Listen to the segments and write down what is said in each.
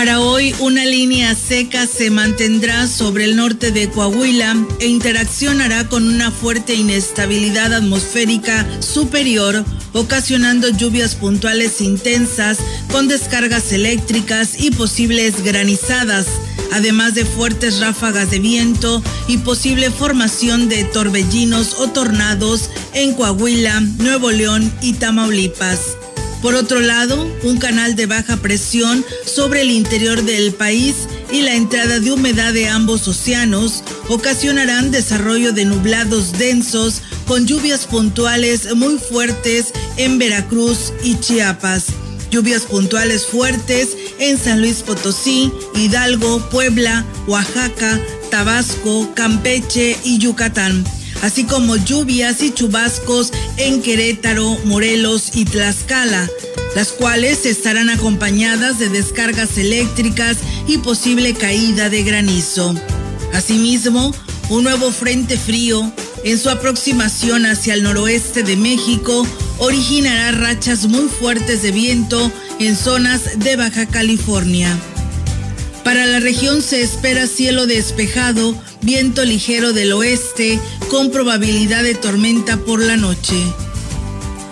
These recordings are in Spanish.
Para hoy, una línea seca se mantendrá sobre el norte de Coahuila e interaccionará con una fuerte inestabilidad atmosférica superior, ocasionando lluvias puntuales intensas con descargas eléctricas y posibles granizadas, además de fuertes ráfagas de viento y posible formación de torbellinos o tornados en Coahuila, Nuevo León y Tamaulipas. Por otro lado, un canal de baja presión sobre el interior del país y la entrada de humedad de ambos océanos ocasionarán desarrollo de nublados densos con lluvias puntuales muy fuertes en Veracruz y Chiapas. Lluvias puntuales fuertes en San Luis Potosí, Hidalgo, Puebla, Oaxaca, Tabasco, Campeche y Yucatán así como lluvias y chubascos en Querétaro, Morelos y Tlaxcala, las cuales estarán acompañadas de descargas eléctricas y posible caída de granizo. Asimismo, un nuevo frente frío en su aproximación hacia el noroeste de México originará rachas muy fuertes de viento en zonas de Baja California. Para la región se espera cielo despejado, viento ligero del oeste con probabilidad de tormenta por la noche.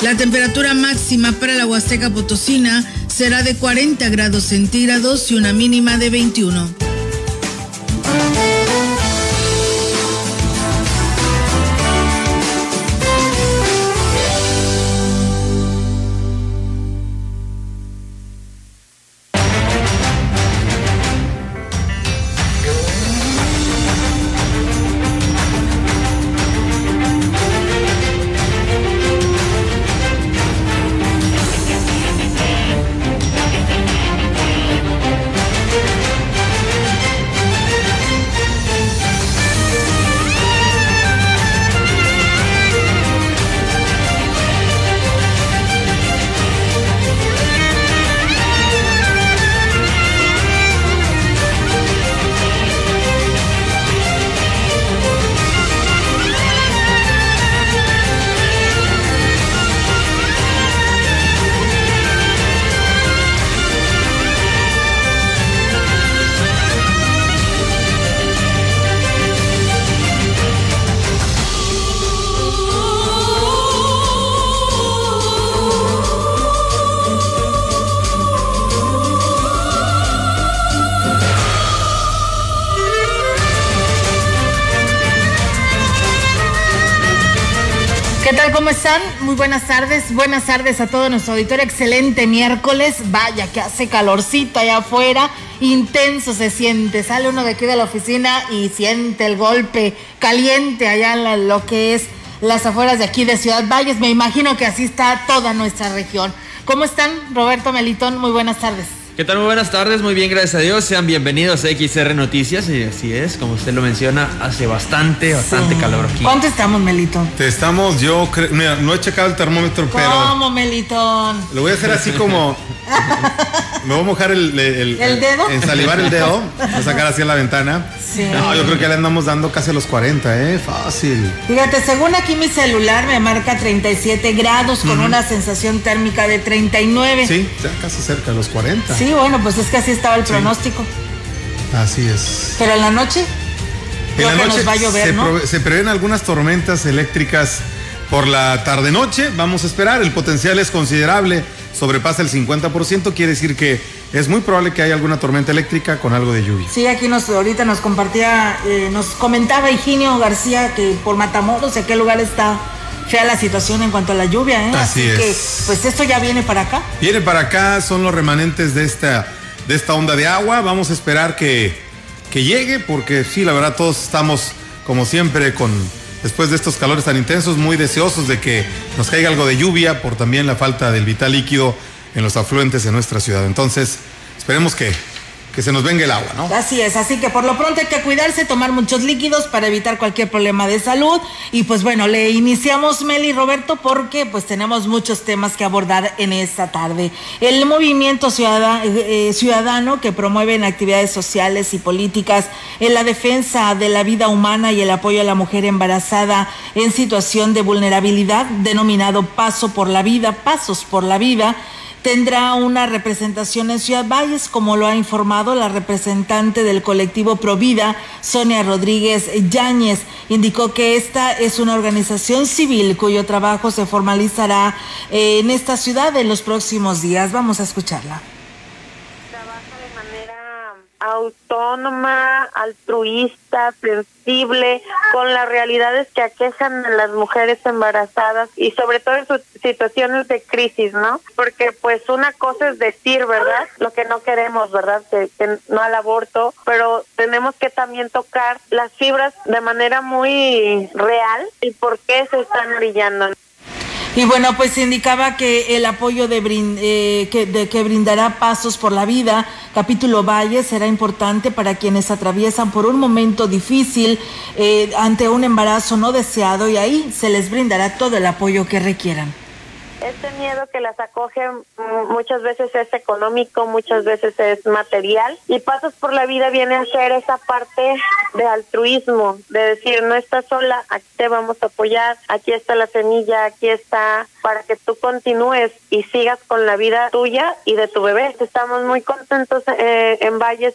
La temperatura máxima para la Huasteca Potosina será de 40 grados centígrados y una mínima de 21. Buenas tardes, buenas tardes a todo nuestro auditorio. Excelente miércoles. Vaya que hace calorcito allá afuera, intenso se siente. Sale uno de aquí de la oficina y siente el golpe caliente allá en lo que es las afueras de aquí de Ciudad Valles. Me imagino que así está toda nuestra región. ¿Cómo están, Roberto Melitón? Muy buenas tardes. ¿Qué tal? Muy buenas tardes, muy bien, gracias a Dios. Sean bienvenidos a XR Noticias. Y así es, como usted lo menciona, hace bastante, bastante calor aquí. ¿Cuánto estamos, Melitón? Te estamos, yo creo, mira, no he checado el termómetro, pero. ¿Cómo, Melitón? Lo voy a hacer así como. Me voy a mojar el, el, ¿El dedo. Ensalivar el dedo. Voy a sacar así a la ventana. Sí. No, yo creo que le andamos dando casi a los 40, ¿eh? Fácil. Fíjate, según aquí mi celular me marca 37 grados con una sensación térmica de 39. Sí, ya casi cerca de los 40. Sí, bueno, pues es que así estaba el pronóstico. Así es. Pero en la noche. En la noche nos va a llover, se, ¿no? se prevén algunas tormentas eléctricas por la tarde-noche. Vamos a esperar. El potencial es considerable sobrepasa el 50%, quiere decir que es muy probable que haya alguna tormenta eléctrica con algo de lluvia. Sí, aquí nos ahorita nos compartía, eh, nos comentaba Higinio García que por Matamoros, ¿en qué lugar está fea la situación en cuanto a la lluvia, ¿eh? Así, es. que, pues esto ya viene para acá. Viene para acá, son los remanentes de esta de esta onda de agua. Vamos a esperar que, que llegue, porque sí, la verdad, todos estamos, como siempre, con después de estos calores tan intensos, muy deseosos de que nos caiga algo de lluvia por también la falta del vital líquido en los afluentes de nuestra ciudad. Entonces, esperemos que que se nos venga el agua, ¿no? Así es, así que por lo pronto hay que cuidarse, tomar muchos líquidos para evitar cualquier problema de salud. Y pues bueno, le iniciamos Meli Roberto porque pues tenemos muchos temas que abordar en esta tarde. El movimiento ciudadano, eh, ciudadano que promueve actividades sociales y políticas en la defensa de la vida humana y el apoyo a la mujer embarazada en situación de vulnerabilidad, denominado Paso por la Vida, Pasos por la Vida, tendrá una representación en Ciudad Valles, como lo ha informado la representante del colectivo Provida, Sonia Rodríguez Yáñez. Indicó que esta es una organización civil cuyo trabajo se formalizará en esta ciudad en los próximos días. Vamos a escucharla autónoma, altruista, sensible, con las realidades que aquejan a las mujeres embarazadas y sobre todo en sus situaciones de crisis, ¿no? Porque pues una cosa es decir, ¿verdad? Lo que no queremos, ¿verdad? Que, que no al aborto, pero tenemos que también tocar las fibras de manera muy real y por qué se están brillando. Y bueno, pues indicaba que el apoyo de, eh, que, brindará Pasos por la Vida, capítulo Valle, será importante para quienes atraviesan por un momento difícil eh, ante un embarazo no deseado y ahí se les brindará todo el apoyo que requieran. Este miedo que las acoge muchas veces es económico, muchas veces es material y Pasos por la Vida viene a ser esa parte de altruismo, de decir, no estás sola, aquí te vamos a apoyar, aquí está la semilla, aquí está para que tú continúes y sigas con la vida tuya y de tu bebé. Estamos muy contentos eh, en Valles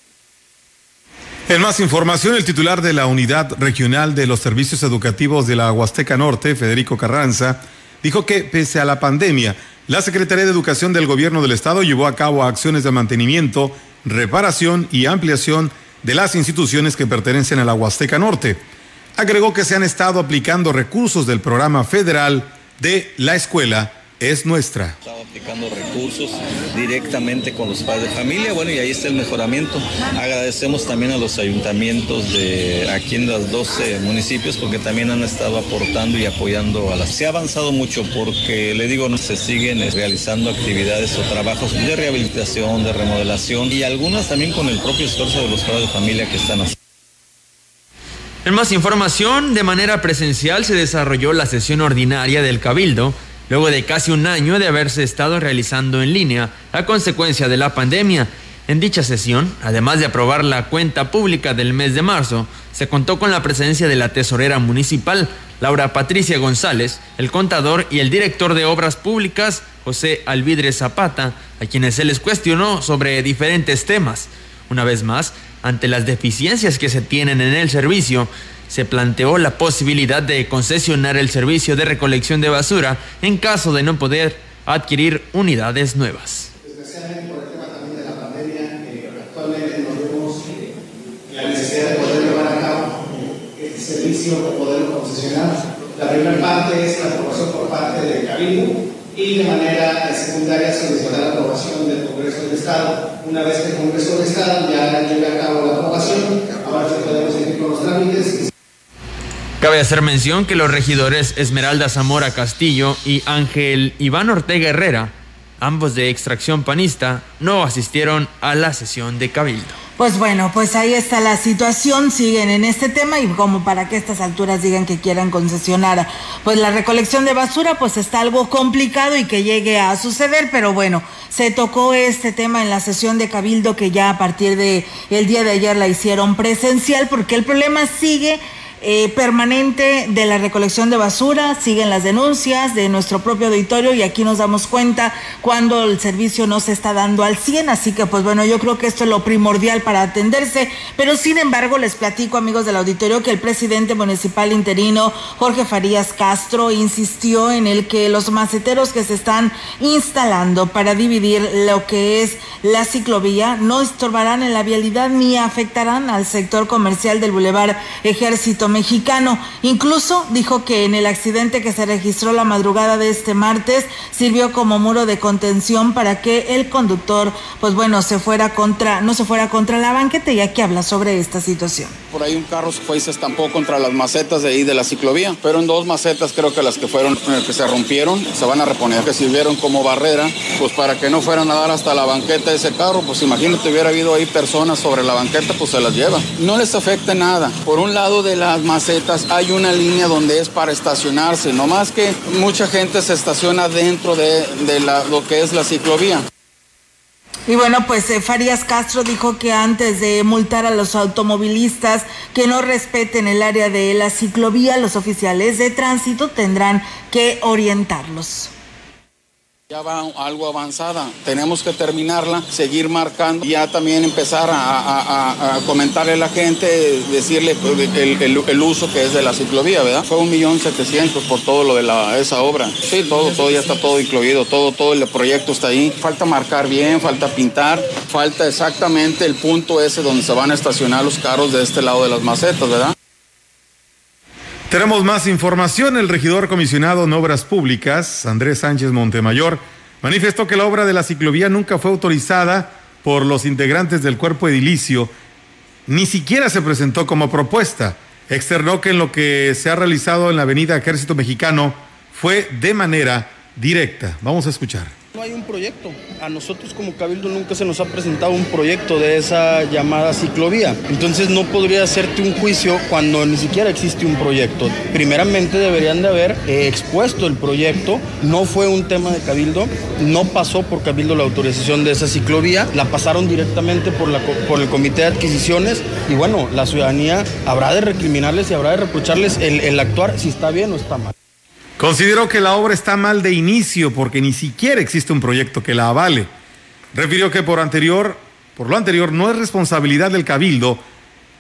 en más información, el titular de la Unidad Regional de los Servicios Educativos de la Huasteca Norte, Federico Carranza, dijo que pese a la pandemia, la Secretaría de Educación del Gobierno del Estado llevó a cabo acciones de mantenimiento, reparación y ampliación de las instituciones que pertenecen a la Huasteca Norte. Agregó que se han estado aplicando recursos del programa federal de la escuela es nuestra. Aplicando recursos directamente con los padres de familia, bueno, y ahí está el mejoramiento. Agradecemos también a los ayuntamientos de aquí en los 12 municipios porque también han estado aportando y apoyando a las... Se ha avanzado mucho porque, le digo, se siguen realizando actividades o trabajos de rehabilitación, de remodelación y algunas también con el propio esfuerzo de los padres de familia que están haciendo. En más información, de manera presencial se desarrolló la sesión ordinaria del Cabildo luego de casi un año de haberse estado realizando en línea a consecuencia de la pandemia. En dicha sesión, además de aprobar la cuenta pública del mes de marzo, se contó con la presencia de la tesorera municipal, Laura Patricia González, el contador y el director de obras públicas, José Alvidre Zapata, a quienes se les cuestionó sobre diferentes temas. Una vez más, ante las deficiencias que se tienen en el servicio, se planteó la posibilidad de concesionar el servicio de recolección de basura en caso de no poder adquirir unidades nuevas. Especialmente por el tema también de la pandemia, eh, actualmente nos vemos la necesidad de poder llevar a cabo este servicio o poderlo concesionar. La primera parte es la aprobación por parte del Cabildo y de manera secundaria solicitar la aprobación del Congreso del Estado. Una vez que el Congreso del Estado ya lleve a cabo la aprobación, ahora sí podemos seguir con los trámites Cabe hacer mención que los regidores Esmeralda Zamora Castillo y Ángel Iván Ortega Herrera, ambos de extracción panista, no asistieron a la sesión de Cabildo. Pues bueno, pues ahí está la situación, siguen en este tema y como para que a estas alturas digan que quieran concesionar pues la recolección de basura, pues está algo complicado y que llegue a suceder, pero bueno, se tocó este tema en la sesión de Cabildo que ya a partir de el día de ayer la hicieron presencial porque el problema sigue eh, permanente de la recolección de basura, siguen las denuncias de nuestro propio auditorio y aquí nos damos cuenta cuando el servicio no se está dando al 100, así que pues bueno, yo creo que esto es lo primordial para atenderse, pero sin embargo les platico amigos del auditorio que el presidente municipal interino Jorge Farías Castro insistió en el que los maceteros que se están instalando para dividir lo que es la ciclovía no estorbarán en la vialidad ni afectarán al sector comercial del Boulevard Ejército mexicano. Incluso dijo que en el accidente que se registró la madrugada de este martes sirvió como muro de contención para que el conductor, pues bueno, se fuera contra, no se fuera contra la banqueta y aquí habla sobre esta situación. Por ahí un carro se fue y se estampó contra las macetas de ahí de la ciclovía, pero en dos macetas creo que las que fueron, eh, que se rompieron, se van a reponer, que sirvieron como barrera, pues para que no fueran a dar hasta la banqueta ese carro, pues imagínate hubiera habido ahí personas sobre la banqueta, pues se las lleva. No les afecta nada. Por un lado de las macetas hay una línea donde es para estacionarse, no más que mucha gente se estaciona dentro de, lo que es la ciclovía. Y bueno, pues eh, Farías Castro dijo que antes de multar a los automovilistas que no respeten el área de la ciclovía, los oficiales de tránsito tendrán que orientarlos ya va algo avanzada. Tenemos que terminarla, seguir marcando, ya también empezar a, comentarle a la gente, decirle el, uso que es de la ciclovía, ¿verdad? Fue un millón setecientos por todo lo de la, esa obra. Sí, todo, todo ya está todo incluido, todo, todo el proyecto está ahí. Falta marcar bien, falta pintar, falta exactamente el punto ese donde se van a estacionar los carros de este lado de las macetas, ¿verdad? Tenemos más información. El regidor comisionado en Obras Públicas, Andrés Sánchez Montemayor, manifestó que la obra de la ciclovía nunca fue autorizada por los integrantes del cuerpo edilicio, ni siquiera se presentó como propuesta. Externó que en lo que se ha realizado en la avenida Ejército Mexicano fue de manera directa. Vamos a escuchar. No hay un proyecto. A nosotros como Cabildo nunca se nos ha presentado un proyecto de esa llamada ciclovía. Entonces no podría hacerte un juicio cuando ni siquiera existe un proyecto. Primeramente deberían de haber eh, expuesto el proyecto. No fue un tema de Cabildo. No pasó por Cabildo la autorización de esa ciclovía. La pasaron directamente por, la, por el Comité de Adquisiciones. Y bueno, la ciudadanía habrá de recriminarles y habrá de reprocharles el, el actuar si está bien o está mal. Consideró que la obra está mal de inicio porque ni siquiera existe un proyecto que la avale. Refirió que por anterior, por lo anterior no es responsabilidad del cabildo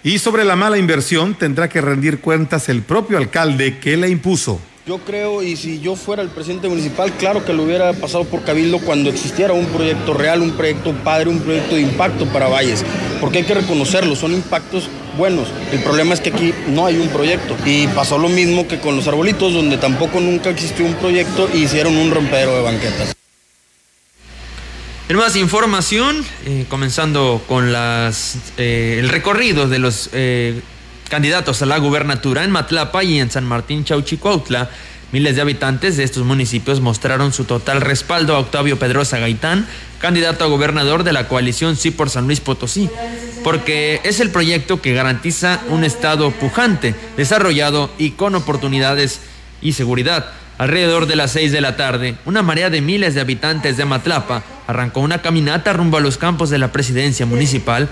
y sobre la mala inversión tendrá que rendir cuentas el propio alcalde que la impuso. Yo creo, y si yo fuera el presidente municipal, claro que lo hubiera pasado por Cabildo cuando existiera un proyecto real, un proyecto padre, un proyecto de impacto para Valles, porque hay que reconocerlo, son impactos buenos. El problema es que aquí no hay un proyecto. Y pasó lo mismo que con los arbolitos, donde tampoco nunca existió un proyecto y hicieron un rompero de banquetas. En más información, eh, comenzando con las, eh, el recorrido de los eh, candidatos a la gubernatura en Matlapa y en San Martín Chauchicuautla. Miles de habitantes de estos municipios mostraron su total respaldo a Octavio Pedrosa Gaitán, candidato a gobernador de la coalición Sí por San Luis Potosí, porque es el proyecto que garantiza un estado pujante, desarrollado y con oportunidades y seguridad. Alrededor de las seis de la tarde, una marea de miles de habitantes de Matlapa arrancó una caminata rumbo a los campos de la presidencia municipal,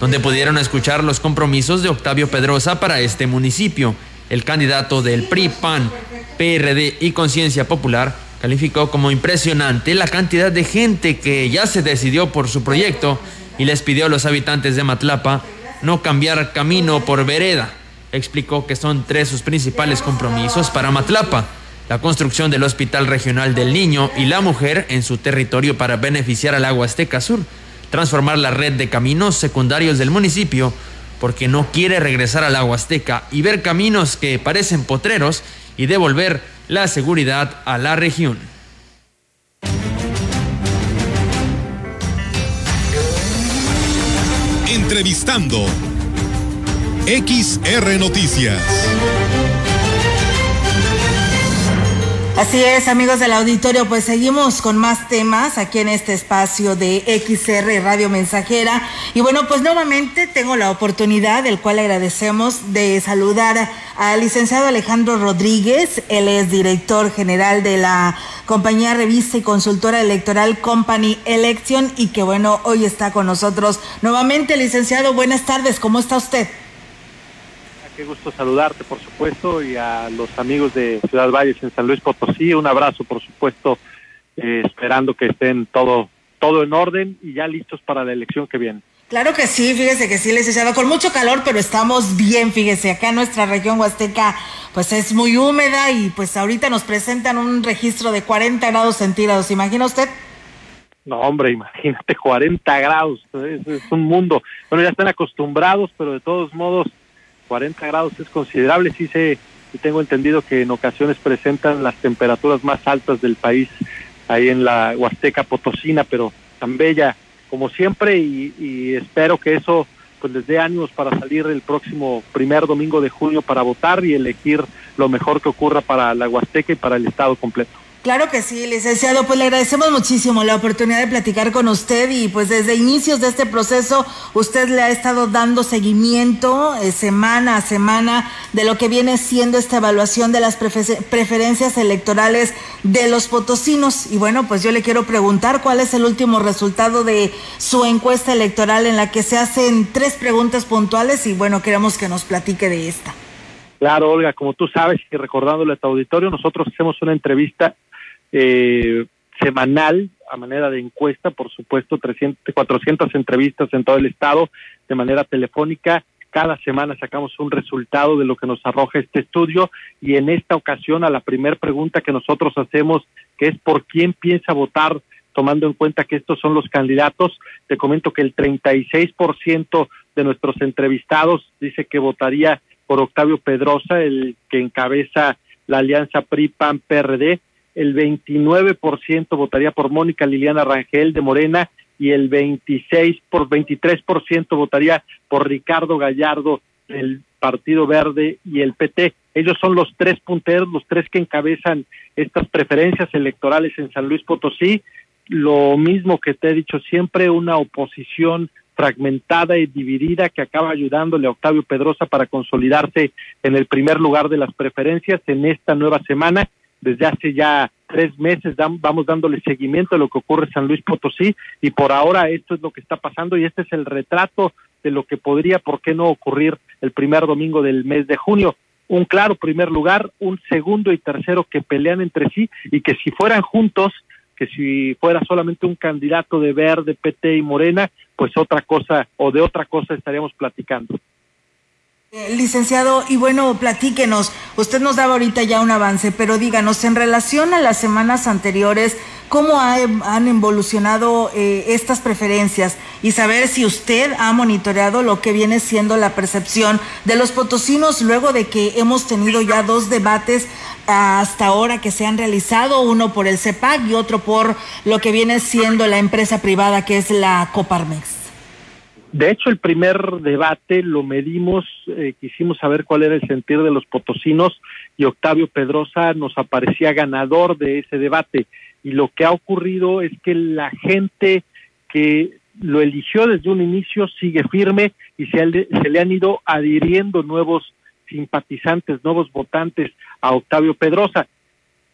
donde pudieron escuchar los compromisos de Octavio Pedrosa para este municipio. El candidato del PRI, PAN, PRD y Conciencia Popular calificó como impresionante la cantidad de gente que ya se decidió por su proyecto y les pidió a los habitantes de Matlapa no cambiar camino por vereda. Explicó que son tres sus principales compromisos para Matlapa la construcción del Hospital Regional del Niño y la Mujer en su territorio para beneficiar al Agua Azteca Sur, transformar la red de caminos secundarios del municipio, porque no quiere regresar al Agua Azteca y ver caminos que parecen potreros y devolver la seguridad a la región. Entrevistando XR Noticias. Así es, amigos del auditorio, pues seguimos con más temas aquí en este espacio de XR Radio Mensajera. Y bueno, pues nuevamente tengo la oportunidad, del cual agradecemos, de saludar al licenciado Alejandro Rodríguez. Él es director general de la compañía revista y consultora electoral Company Election y que bueno, hoy está con nosotros nuevamente. Licenciado, buenas tardes, ¿cómo está usted? Qué gusto saludarte, por supuesto, y a los amigos de Ciudad Valles en San Luis Potosí. Un abrazo, por supuesto, eh, esperando que estén todo, todo en orden y ya listos para la elección que viene. Claro que sí, fíjese que sí, licenciado, con mucho calor, pero estamos bien, fíjese, acá en nuestra región huasteca, pues es muy húmeda y pues ahorita nos presentan un registro de 40 grados centígrados, ¿imagina usted? No, hombre, imagínate, 40 grados, es un mundo. Bueno, ya están acostumbrados, pero de todos modos, 40 grados es considerable, sí y tengo entendido que en ocasiones presentan las temperaturas más altas del país ahí en la Huasteca Potosina, pero tan bella como siempre y, espero que eso pues les dé ánimos para salir el próximo primer domingo de junio para votar y elegir lo mejor que ocurra para la Huasteca y para el estado completo. Claro que sí, licenciado. Pues le agradecemos muchísimo la oportunidad de platicar con usted y pues desde inicios de este proceso usted le ha estado dando seguimiento eh, semana a semana de lo que viene siendo esta evaluación de las preferencias electorales de los potosinos. Y bueno, pues yo le quiero preguntar cuál es el último resultado de su encuesta electoral en la que se hacen tres preguntas puntuales y bueno, queremos que nos platique de esta. Claro, Olga, como tú sabes y recordándole a tu auditorio, nosotros hacemos una entrevista eh, semanal a manera de encuesta, por supuesto, 300, 400 entrevistas en todo el estado de manera telefónica. Cada semana sacamos un resultado de lo que nos arroja este estudio y en esta ocasión a la primera pregunta que nosotros hacemos, que es por quién piensa votar, tomando en cuenta que estos son los candidatos, te comento que el 36% de nuestros entrevistados dice que votaría por Octavio Pedrosa, el que encabeza la alianza PRI-PAN-PRD, el 29% votaría por Mónica Liliana Rangel de Morena y el 26 por 23% votaría por Ricardo Gallardo del Partido Verde y el PT. Ellos son los tres punteros, los tres que encabezan estas preferencias electorales en San Luis Potosí. Lo mismo que te he dicho siempre, una oposición fragmentada y dividida que acaba ayudándole a Octavio Pedrosa para consolidarse en el primer lugar de las preferencias en esta nueva semana desde hace ya tres meses vamos dándole seguimiento a lo que ocurre en San Luis Potosí y por ahora esto es lo que está pasando y este es el retrato de lo que podría, ¿por qué no ocurrir el primer domingo del mes de junio? Un claro primer lugar, un segundo y tercero que pelean entre sí y que si fueran juntos, que si fuera solamente un candidato de Verde, PT y Morena, pues otra cosa o de otra cosa estaríamos platicando. Eh, licenciado, y bueno, platíquenos, usted nos daba ahorita ya un avance, pero díganos, en relación a las semanas anteriores, ¿cómo han evolucionado eh, estas preferencias? Y saber si usted ha monitoreado lo que viene siendo la percepción de los potosinos luego de que hemos tenido ya dos debates hasta ahora que se han realizado, uno por el CEPAC y otro por lo que viene siendo la empresa privada que es la Coparmex. De hecho, el primer debate lo medimos, eh, quisimos saber cuál era el sentir de los potosinos y Octavio Pedrosa nos aparecía ganador de ese debate. Y lo que ha ocurrido es que la gente que lo eligió desde un inicio sigue firme y se, se le han ido adhiriendo nuevos simpatizantes, nuevos votantes a Octavio Pedrosa.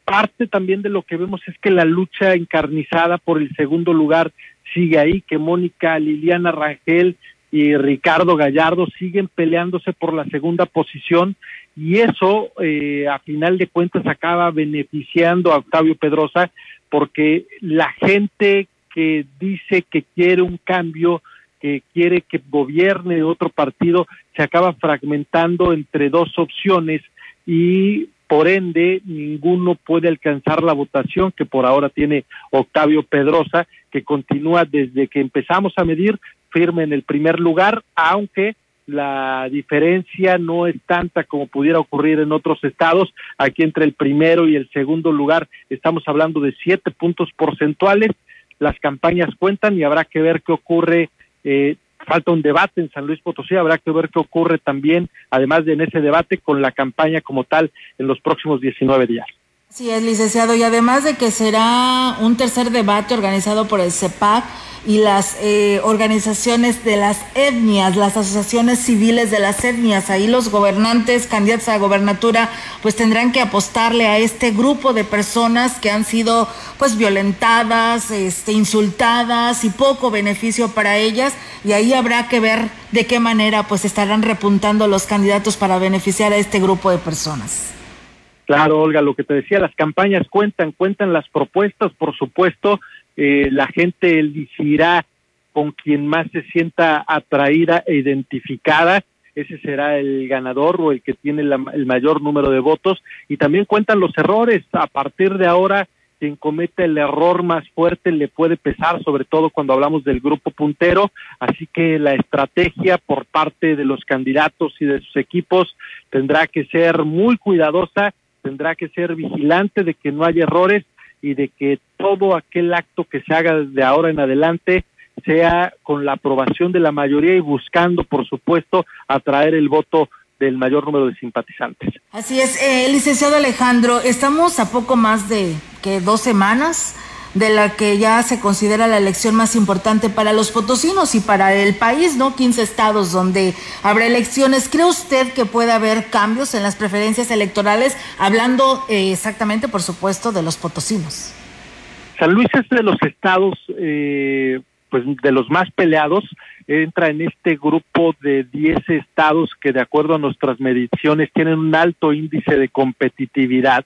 Parte también de lo que vemos es que la lucha encarnizada por el segundo lugar sigue ahí, que Mónica Liliana Rangel y Ricardo Gallardo siguen peleándose por la segunda posición y eso eh, a final de cuentas acaba beneficiando a Octavio Pedrosa porque la gente que dice que quiere un cambio, que quiere que gobierne otro partido, se acaba fragmentando entre dos opciones y por ende ninguno puede alcanzar la votación que por ahora tiene Octavio Pedrosa, que continúa desde que empezamos a medir firme en el primer lugar, aunque la diferencia no es tanta como pudiera ocurrir en otros estados. Aquí entre el primero y el segundo lugar estamos hablando de siete puntos porcentuales. Las campañas cuentan y habrá que ver qué ocurre eh, falta un debate en San Luis Potosí, habrá que ver qué ocurre también, además de en ese debate, con la campaña como tal en los próximos 19 días. Sí, es licenciado, y además de que será un tercer debate organizado por el CEPAC y las eh, organizaciones de las etnias, las asociaciones civiles de las etnias, ahí los gobernantes, candidatos a gobernatura, pues tendrán que apostarle a este grupo de personas que han sido pues violentadas, este, insultadas y poco beneficio para ellas, y ahí habrá que ver de qué manera pues estarán repuntando los candidatos para beneficiar a este grupo de personas. Claro, Olga, lo que te decía, las campañas cuentan, cuentan las propuestas, por supuesto, eh, la gente elegirá con quien más se sienta atraída e identificada, ese será el ganador o el que tiene el mayor número de votos, y también cuentan los errores, a partir de ahora quien cometa el error más fuerte le puede pesar, sobre todo cuando hablamos del grupo puntero, así que la estrategia por parte de los candidatos y de sus equipos tendrá que ser muy cuidadosa, tendrá que ser vigilante de que no haya errores y de que todo aquel acto que se haga desde ahora en adelante sea con la aprobación de la mayoría y buscando, por supuesto, atraer el voto del mayor número de simpatizantes. Así es, eh, licenciado Alejandro, estamos a poco más de que dos semanas de la que ya se considera la elección más importante para los potosinos y para el país, ¿no? 15 estados donde habrá elecciones. ¿Cree usted que puede haber cambios en las preferencias electorales, hablando eh, exactamente, por supuesto, de los potosinos? San Luis es de los estados, eh, pues, de los más peleados entra en este grupo de 10 estados que de acuerdo a nuestras mediciones tienen un alto índice de competitividad,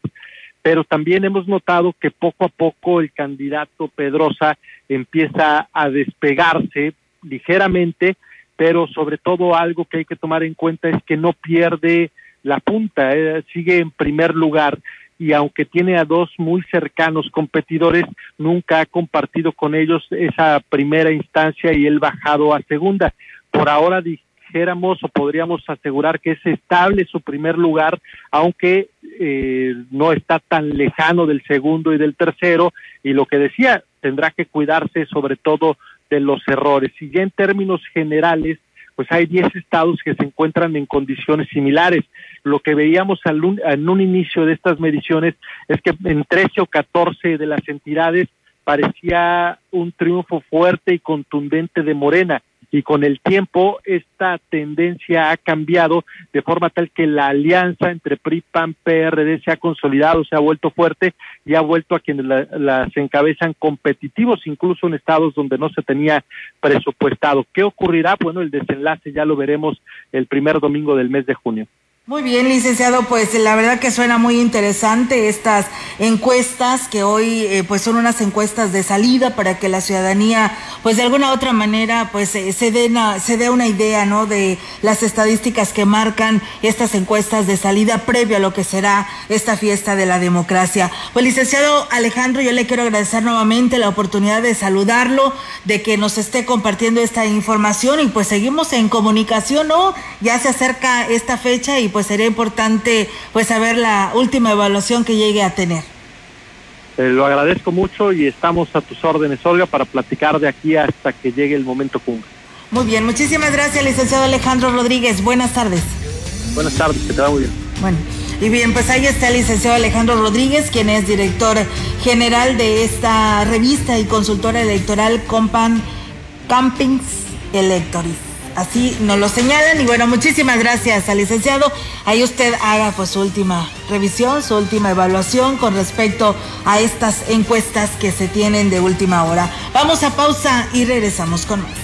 pero también hemos notado que poco a poco el candidato Pedrosa empieza a despegarse ligeramente, pero sobre todo algo que hay que tomar en cuenta es que no pierde la punta, eh, sigue en primer lugar y aunque tiene a dos muy cercanos competidores, nunca ha compartido con ellos esa primera instancia y él bajado a segunda. Por ahora dijéramos o podríamos asegurar que es estable su primer lugar, aunque eh, no está tan lejano del segundo y del tercero, y lo que decía, tendrá que cuidarse sobre todo de los errores. Y ya en términos generales, pues hay 10 estados que se encuentran en condiciones similares. Lo que veíamos en un inicio de estas mediciones es que en 13 o 14 de las entidades parecía un triunfo fuerte y contundente de Morena y con el tiempo esta tendencia ha cambiado de forma tal que la alianza entre PRI, PAN, PRD se ha consolidado, se ha vuelto fuerte y ha vuelto a quienes las encabezan competitivos, incluso en estados donde no se tenía presupuestado. ¿Qué ocurrirá? Bueno, el desenlace ya lo veremos el primer domingo del mes de junio. Muy bien, licenciado, pues la verdad que suena muy interesante estas encuestas que hoy eh, pues son unas encuestas de salida para que la ciudadanía pues de alguna u otra manera pues eh, se dé se dé una idea, ¿no? de las estadísticas que marcan estas encuestas de salida previo a lo que será esta fiesta de la democracia. Pues licenciado Alejandro, yo le quiero agradecer nuevamente la oportunidad de saludarlo, de que nos esté compartiendo esta información y pues seguimos en comunicación, ¿no? Ya se acerca esta fecha y pues sería importante pues saber la última evaluación que llegue a tener. Eh, lo agradezco mucho y estamos a tus órdenes, Olga, para platicar de aquí hasta que llegue el momento cumbre. Muy bien, muchísimas gracias, licenciado Alejandro Rodríguez. Buenas tardes. Buenas tardes, que te va muy bien. Bueno, y bien, pues ahí está el licenciado Alejandro Rodríguez, quien es director general de esta revista y consultora electoral Compan Campings Electoris así nos lo señalan. Y bueno, muchísimas gracias al licenciado. Ahí usted haga pues su última revisión, su última evaluación con respecto a estas encuestas que se tienen de última hora. Vamos a pausa y regresamos con más.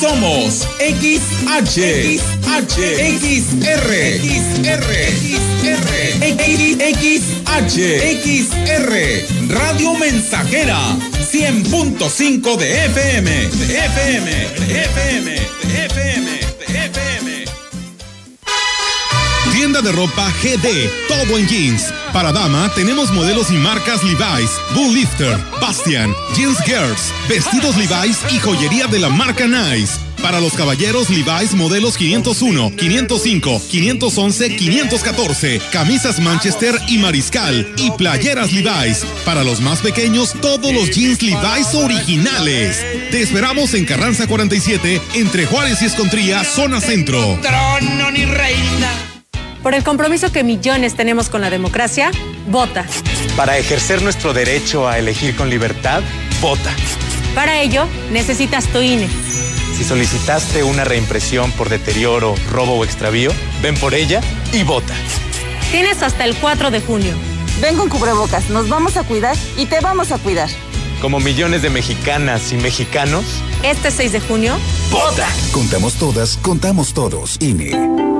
somos XH, XH, XR, XR, XR, XR, Radio Mensajera, 100.5 de FM, de FM, de FM, de FM, de FM. Tienda de ropa GD, todo en jeans. Para dama tenemos modelos y marcas Levi's, Bull Lifter, Bastian, Jeans Girls, vestidos Levi's y joyería de la marca Nice. Para los caballeros Levi's modelos 501, 505, 511, 514, camisas Manchester y Mariscal y playeras Levi's. Para los más pequeños todos los jeans Levi's originales. Te esperamos en Carranza 47 entre Juárez y Escontría, zona centro. Trono ni reina. Por el compromiso que millones tenemos con la democracia, vota. Para ejercer nuestro derecho a elegir con libertad, vota. Para ello, necesitas tu INE. Si solicitaste una reimpresión por deterioro, robo o extravío, ven por ella y vota. Tienes hasta el 4 de junio. Ven con cubrebocas, nos vamos a cuidar y te vamos a cuidar. Como millones de mexicanas y mexicanos. Este 6 de junio. ¡Vota! Contamos todas, contamos todos. INE.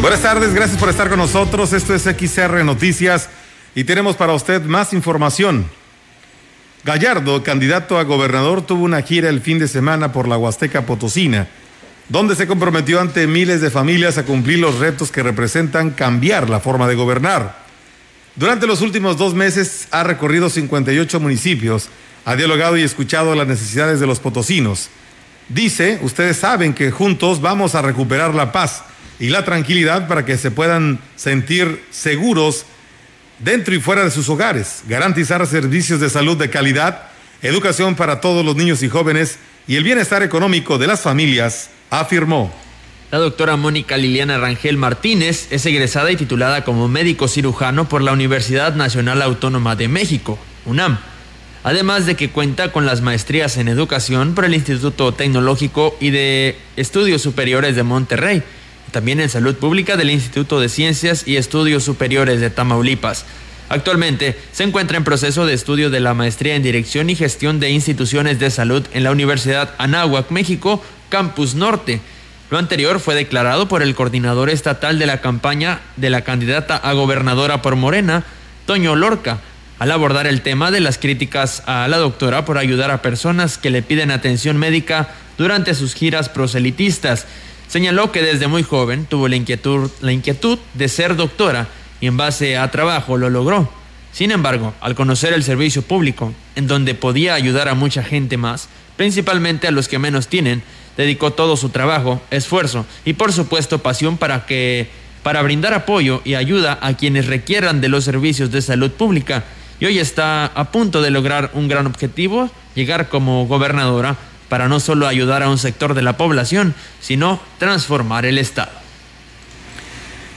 Buenas tardes, gracias por estar con nosotros. Esto es XR Noticias y tenemos para usted más información. Gallardo, candidato a gobernador, tuvo una gira el fin de semana por la Huasteca Potosina, donde se comprometió ante miles de familias a cumplir los retos que representan cambiar la forma de gobernar. Durante los últimos dos meses ha recorrido 58 municipios, ha dialogado y escuchado las necesidades de los potosinos. Dice, ustedes saben que juntos vamos a recuperar la paz y la tranquilidad para que se puedan sentir seguros dentro y fuera de sus hogares, garantizar servicios de salud de calidad, educación para todos los niños y jóvenes y el bienestar económico de las familias, afirmó. La doctora Mónica Liliana Rangel Martínez es egresada y titulada como médico cirujano por la Universidad Nacional Autónoma de México, UNAM. Además de que cuenta con las maestrías en educación por el Instituto Tecnológico y de Estudios Superiores de Monterrey también en salud pública del Instituto de Ciencias y Estudios Superiores de Tamaulipas. Actualmente se encuentra en proceso de estudio de la maestría en Dirección y Gestión de Instituciones de Salud en la Universidad Anáhuac, México, Campus Norte. Lo anterior fue declarado por el coordinador estatal de la campaña de la candidata a gobernadora por Morena, Toño Lorca, al abordar el tema de las críticas a la doctora por ayudar a personas que le piden atención médica durante sus giras proselitistas. Señaló que desde muy joven tuvo la inquietud, la inquietud de ser doctora y en base a trabajo lo logró. Sin embargo, al conocer el servicio público, en donde podía ayudar a mucha gente más, principalmente a los que menos tienen, dedicó todo su trabajo, esfuerzo y por supuesto pasión para que para brindar apoyo y ayuda a quienes requieran de los servicios de salud pública y hoy está a punto de lograr un gran objetivo, llegar como gobernadora para no solo ayudar a un sector de la población, sino transformar el Estado.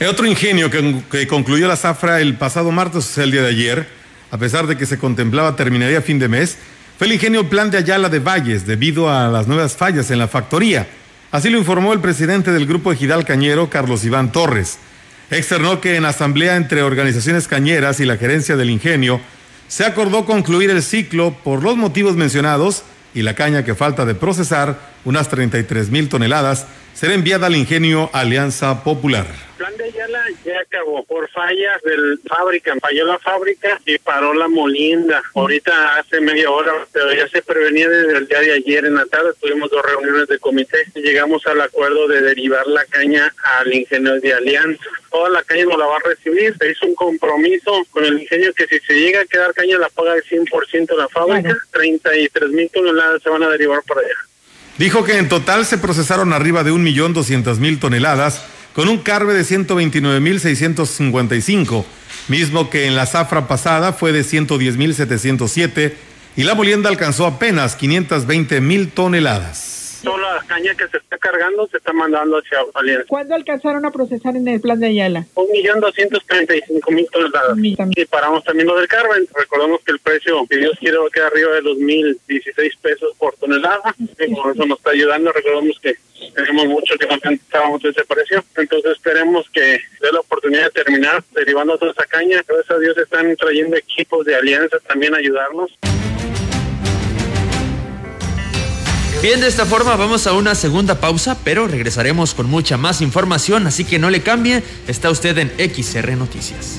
El otro ingenio que, concluyó la zafra el pasado martes, el día de ayer, a pesar de que se contemplaba terminaría fin de mes, fue el ingenio Plan de Ayala de Valles, debido a las nuevas fallas en la factoría. Así lo informó el presidente del Grupo Ejidal Cañero, Carlos Iván Torres. Externó que en asamblea entre organizaciones cañeras y la gerencia del ingenio, se acordó concluir el ciclo por los motivos mencionados y la caña que falta de procesar, unas 33 mil toneladas, será enviada al ingenio Alianza Popular. plan de Ayala ya acabó por fallas del fábrica, falló la fábrica y paró la molinda. Ahorita hace media hora, pero ya se prevenía desde el día de ayer en la tarde, tuvimos dos reuniones de comité y llegamos al acuerdo de derivar la caña al ingenio de Alianza. Toda la caña no la va a recibir, se hizo un compromiso con el ingenio que si se llega a quedar caña la paga el 100% la fábrica, 33 mil toneladas se van a derivar para allá. Dijo que en total se procesaron arriba de 1.200.000 toneladas, con un carbe de 129.655, mismo que en la zafra pasada fue de 110.707 y la molienda alcanzó apenas 520.000 toneladas toda la caña que se está cargando se está mandando hacia Alianza. ¿Cuándo alcanzaron a procesar en el plan de Ayala? Un millón doscientos treinta y cinco mil toneladas. Y paramos también lo del carbón. Recordemos que el precio, que Dios quiere, va a quedar arriba de los mil dieciséis pesos por tonelada. Y con eso nos está ayudando. Recordemos que tenemos mucho que no de ese precio. Entonces esperemos que dé la oportunidad de terminar derivando toda esa caña. Gracias a Dios están trayendo equipos de alianza también a ayudarnos. Bien, de esta forma vamos a una segunda pausa, pero regresaremos con mucha más información, así que no le cambie, está usted en XR Noticias.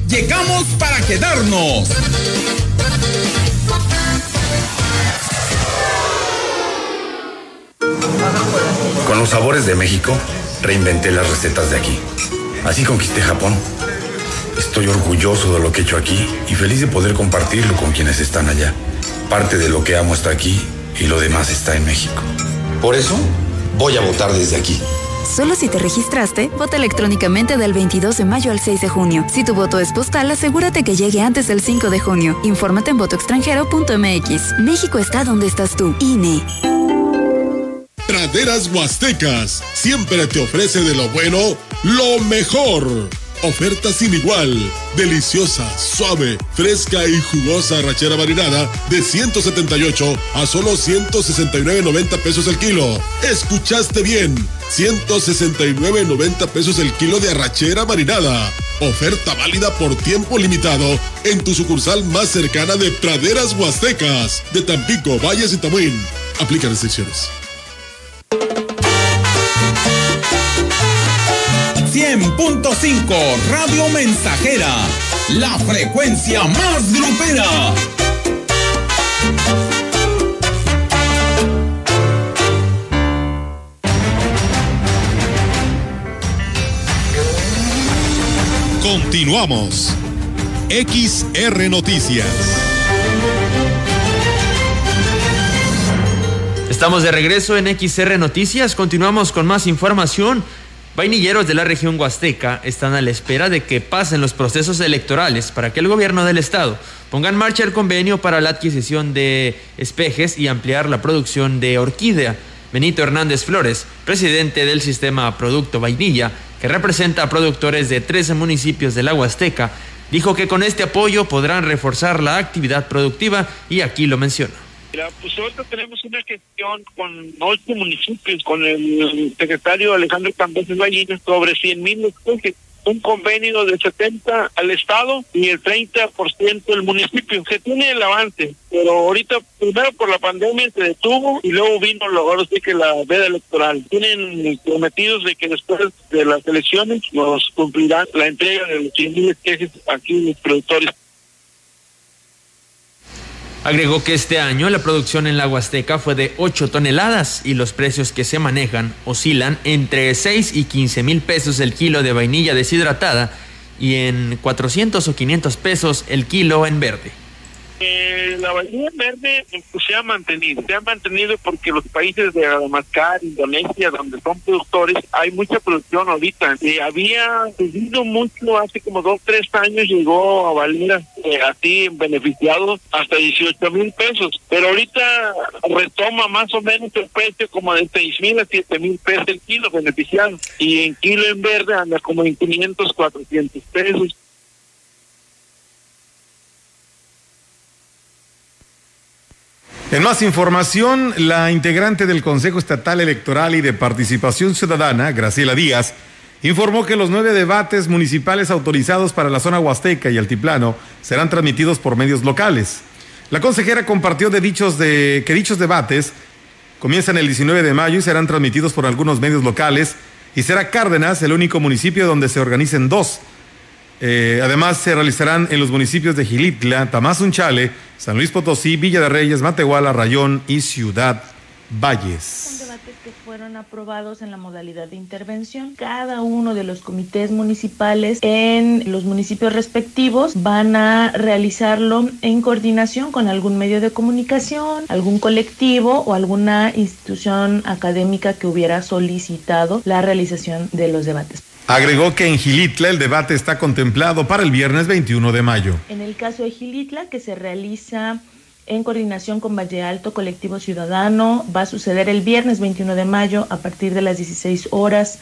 Llegamos para quedarnos. Con los sabores de México, reinventé las recetas de aquí. Así conquisté Japón. Estoy orgulloso de lo que he hecho aquí y feliz de poder compartirlo con quienes están allá. Parte de lo que amo está aquí y lo demás está en México. Por eso, voy a votar desde aquí. Solo si te registraste, vota electrónicamente del 22 de mayo al 6 de junio. Si tu voto es postal, asegúrate que llegue antes del 5 de junio. Infórmate en votoextranjero.mx. México está donde estás tú. INE. Praderas Huastecas siempre te ofrece de lo bueno lo mejor. Oferta sin igual. Deliciosa, suave, fresca y jugosa rachera marinada de 178 a solo 169.90 pesos el kilo. ¿Escuchaste bien? 169.90 pesos el kilo de arrachera marinada. Oferta válida por tiempo limitado en tu sucursal más cercana de Praderas Huastecas, de Tampico, Valles y Tamuín. Aplica restricciones. 100.5 Radio Mensajera, la frecuencia más grupera. Continuamos. XR Noticias. Estamos de regreso en XR Noticias. Continuamos con más información. Vainilleros de la región Huasteca están a la espera de que pasen los procesos electorales para que el gobierno del estado ponga en marcha el convenio para la adquisición de espejes y ampliar la producción de orquídea. Benito Hernández Flores, presidente del sistema Producto Vainilla, que representa a productores de 13 municipios de la Huasteca, dijo que con este apoyo podrán reforzar la actividad productiva y aquí lo menciona. Mira, pues ahorita tenemos una gestión con ocho municipios, con el secretario Alejandro Cambeses Vallinas, sobre 100 mil especies un convenio de 70 al Estado y el 30% del municipio. Se tiene el avance, pero ahorita primero por la pandemia se detuvo y luego vino ahora sí que la veda electoral. Tienen prometidos de que después de las elecciones nos cumplirán la entrega de los 100 mil especies aquí los productores. Agregó que este año la producción en la Huasteca fue de 8 toneladas y los precios que se manejan oscilan entre 6 y 15 mil pesos el kilo de vainilla deshidratada y en 400 o 500 pesos el kilo en verde. Eh, la vainilla verde pues, se ha mantenido, se ha mantenido porque los países de Madagascar, Indonesia, donde son productores, hay mucha producción ahorita. Eh, había subido mucho hace como dos, tres años, llegó a valer eh, así beneficiado hasta 18 mil pesos, pero ahorita retoma más o menos el precio como de 6 mil a 7 mil pesos el kilo beneficiado y en kilo en verde anda como en 500, 400 pesos. En más información, la integrante del Consejo Estatal Electoral y de Participación Ciudadana, Graciela Díaz, informó que los nueve debates municipales autorizados para la zona huasteca y altiplano serán transmitidos por medios locales. La consejera compartió de dichos de, que dichos debates comienzan el 19 de mayo y serán transmitidos por algunos medios locales y será Cárdenas el único municipio donde se organicen dos. Eh, además, se realizarán en los municipios de Gilitla, Tamazunchale, San Luis Potosí, Villa de Reyes, Matehuala, Rayón y Ciudad Valles. debates que fueron aprobados en la modalidad de intervención. Cada uno de los comités municipales en los municipios respectivos van a realizarlo en coordinación con algún medio de comunicación, algún colectivo o alguna institución académica que hubiera solicitado la realización de los debates. Agregó que en Gilitla el debate está contemplado para el viernes 21 de mayo. En el caso de Gilitla, que se realiza en coordinación con Valle Alto Colectivo Ciudadano, va a suceder el viernes 21 de mayo a partir de las 16 horas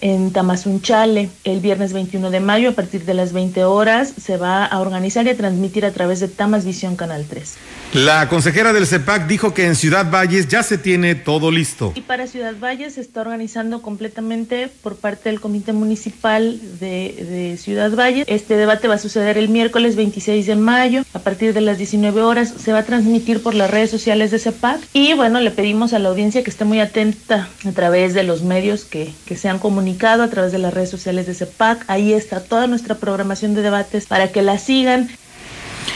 en Tamazunchale el viernes 21 de mayo a partir de las 20 horas. Se va a organizar y a transmitir a través de Tamas Visión Canal 3. La consejera del CEPAC dijo que en Ciudad Valles ya se tiene todo listo. Y para Ciudad Valles se está organizando completamente por parte del Comité Municipal de, Ciudad Valles. Este debate va a suceder el miércoles 26 de mayo a partir de las 19 horas. Se va a transmitir por las redes sociales de CEPAC. Y bueno, le pedimos a la audiencia que esté muy atenta a través de los medios que, que se han comunicado, a través de las redes sociales de CEPAC. Ahí está toda nuestra programación de debates para que la sigan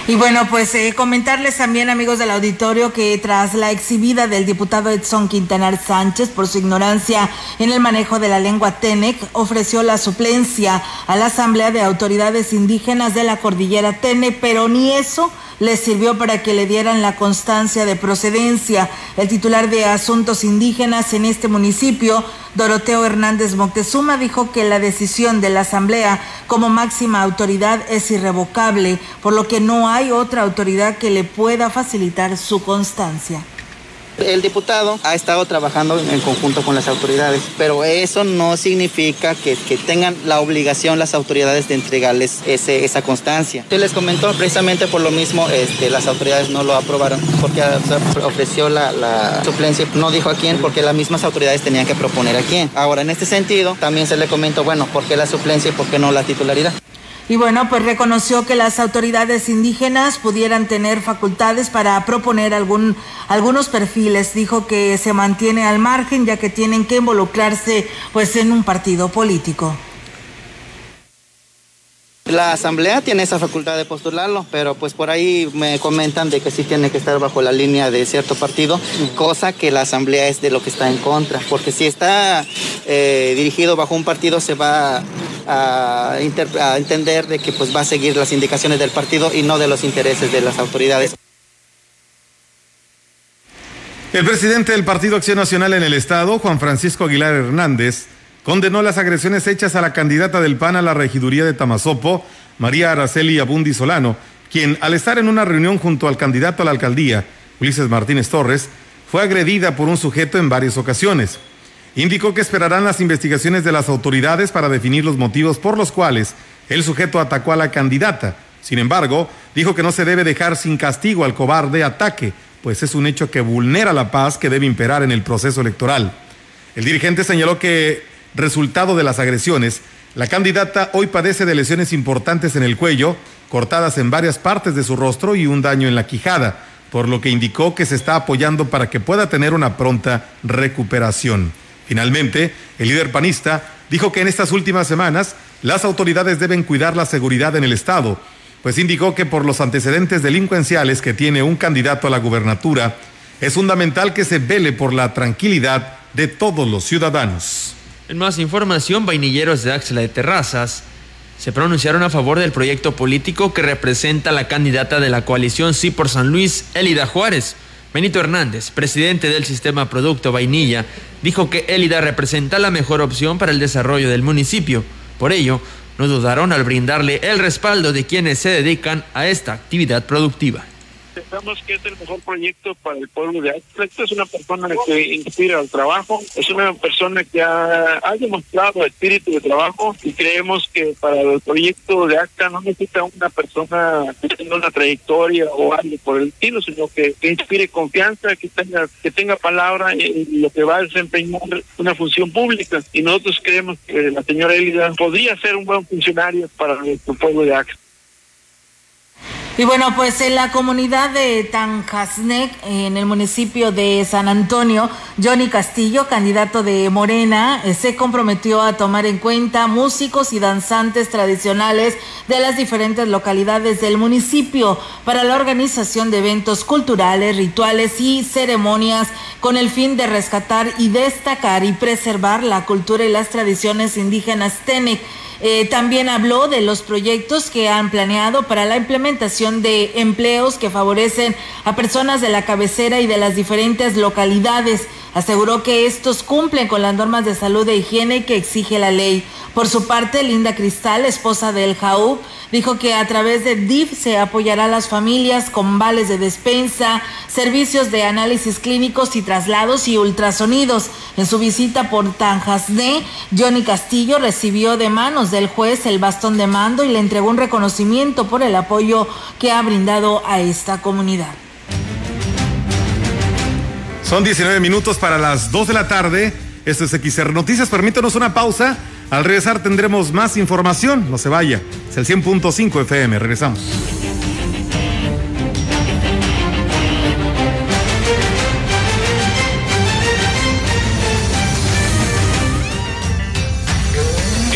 y bueno, pues eh, comentarles también, amigos del auditorio, que tras la exhibida del diputado Edson Quintanar Sánchez por su ignorancia en el manejo de la lengua Tenec, ofreció la suplencia a la Asamblea de Autoridades Indígenas de la Cordillera Tenec, pero ni eso les sirvió para que le dieran la constancia de procedencia. El titular de Asuntos Indígenas en este municipio, Doroteo Hernández Moctezuma, dijo que la decisión de la Asamblea como máxima autoridad es irrevocable, por lo que no hay otra autoridad que le pueda facilitar su constancia. El diputado ha estado trabajando en conjunto con las autoridades, pero eso no significa que, tengan la obligación las autoridades de entregarles ese, esa constancia. Yo les comentó precisamente por lo mismo, este, las autoridades no lo aprobaron porque ofreció la, la suplencia, no dijo a quién, porque las mismas autoridades tenían que proponer a quién. Ahora, en este sentido, también se le comentó, bueno, ¿por qué la suplencia y por qué no la titularidad? Y bueno, pues reconoció que las autoridades indígenas pudieran tener facultades para proponer algún, algunos perfiles. Dijo que se mantiene al margen ya que tienen que involucrarse pues en un partido político. La asamblea tiene esa facultad de postularlo, pero pues por ahí me comentan de que sí tiene que estar bajo la línea de cierto partido, cosa que la asamblea es de lo que está en contra, porque si está eh, dirigido bajo un partido se va a, entender de que pues va a seguir las indicaciones del partido y no de los intereses de las autoridades. El presidente del Partido Acción Nacional en el Estado, Juan Francisco Aguilar Hernández, condenó las agresiones hechas a la candidata del PAN a la regiduría de Tamazopo, María Araceli Abundi Solano, quien al estar en una reunión junto al candidato a la alcaldía, Ulises Martínez Torres, fue agredida por un sujeto en varias ocasiones. Indicó que esperarán las investigaciones de las autoridades para definir los motivos por los cuales el sujeto atacó a la candidata. Sin embargo, dijo que no se debe dejar sin castigo al cobarde ataque, pues es un hecho que vulnera la paz que debe imperar en el proceso electoral. El dirigente señaló que resultado de las agresiones, la candidata hoy padece de lesiones importantes en el cuello, cortadas en varias partes de su rostro y un daño en la quijada, por lo que indicó que se está apoyando para que pueda tener una pronta recuperación. Finalmente, el líder panista dijo que en estas últimas semanas las autoridades deben cuidar la seguridad en el Estado, pues indicó que por los antecedentes delincuenciales que tiene un candidato a la gubernatura, es fundamental que se vele por la tranquilidad de todos los ciudadanos. En más información, vainilleros de Axla de Terrazas se pronunciaron a favor del proyecto político que representa la candidata de la coalición Sí por San Luis, Elida Juárez. Benito Hernández, presidente del sistema Producto Vainilla, dijo que Elida representa la mejor opción para el desarrollo del municipio. Por ello, no dudaron al brindarle el respaldo de quienes se dedican a esta actividad productiva pensamos que es el mejor proyecto para el pueblo de Acta. es una persona que inspira al trabajo, es una persona que ha, demostrado espíritu de trabajo y creemos que para el proyecto de ACTA no necesita una persona que tenga una trayectoria o algo por el estilo, sino que, inspire confianza, que tenga que tenga palabra en lo que va a desempeñar una función pública. Y nosotros creemos que la señora Elida podría ser un buen funcionario para el pueblo de ACTA. Y bueno, pues en la comunidad de Tanjasnec, en el municipio de San Antonio, Johnny Castillo, candidato de Morena, eh, se comprometió a tomar en cuenta músicos y danzantes tradicionales de las diferentes localidades del municipio para la organización de eventos culturales, rituales y ceremonias con el fin de rescatar y destacar y preservar la cultura y las tradiciones indígenas Tenec. Eh, también habló de los proyectos que han planeado para la implementación de empleos que favorecen a personas de la cabecera y de las diferentes localidades. Aseguró que estos cumplen con las normas de salud e higiene que exige la ley. Por su parte, Linda Cristal, esposa del JAUP, dijo que a través de DIF se apoyará a las familias con vales de despensa, servicios de análisis clínicos y traslados y ultrasonidos. En su visita por Tanjasné, Johnny Castillo recibió de manos del juez el bastón de mando y le entregó un reconocimiento por el apoyo que ha brindado a esta comunidad. Son 19 minutos para las 2 de la tarde. Esto es XR Noticias. Permítanos una pausa. Al regresar tendremos más información. No se vaya. Es el 100.5 FM. Regresamos.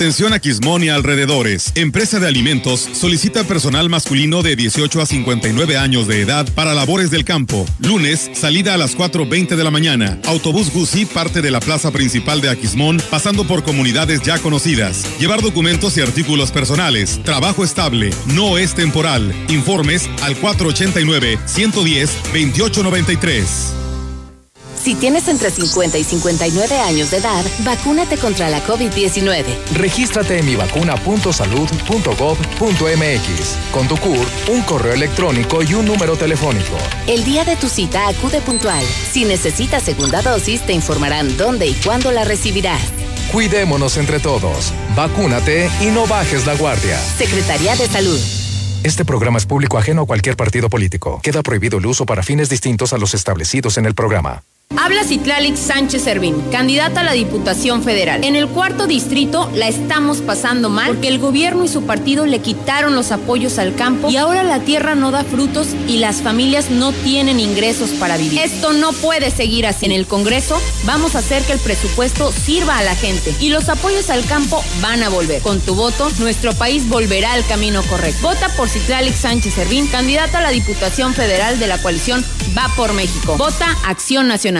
Atención a Quismón y alrededores. Empresa de alimentos solicita personal masculino de 18 a 59 años de edad para labores del campo. Lunes, salida a las 4.20 de la mañana. Autobús Gusi parte de la plaza principal de Aquismón, pasando por comunidades ya conocidas. Llevar documentos y artículos personales. Trabajo estable. No es temporal. Informes al 489 110 2893. Si tienes entre 50 y 59 años de edad, vacúnate contra la COVID-19. Regístrate en mivacuna.salud.gov.mx. Con tu CUR, un correo electrónico y un número telefónico. El día de tu cita acude puntual. Si necesitas segunda dosis, te informarán dónde y cuándo la recibirás. Cuidémonos entre todos. Vacúnate y no bajes la guardia. Secretaría de Salud. Este programa es público ajeno a cualquier partido político. Queda prohibido el uso para fines distintos a los establecidos en el programa. Habla Citlalix Sánchez Servín, candidata a la Diputación Federal. En el cuarto distrito la estamos pasando mal porque el gobierno y su partido le quitaron los apoyos al campo y ahora la tierra no da frutos y las familias no tienen ingresos para vivir. Esto no puede seguir así. En el Congreso vamos a hacer que el presupuesto sirva a la gente y los apoyos al campo van a volver. Con tu voto, nuestro país volverá al camino correcto. Vota por Citlalix Sánchez Servín, candidata a la Diputación Federal de la coalición Va por México. Vota Acción Nacional.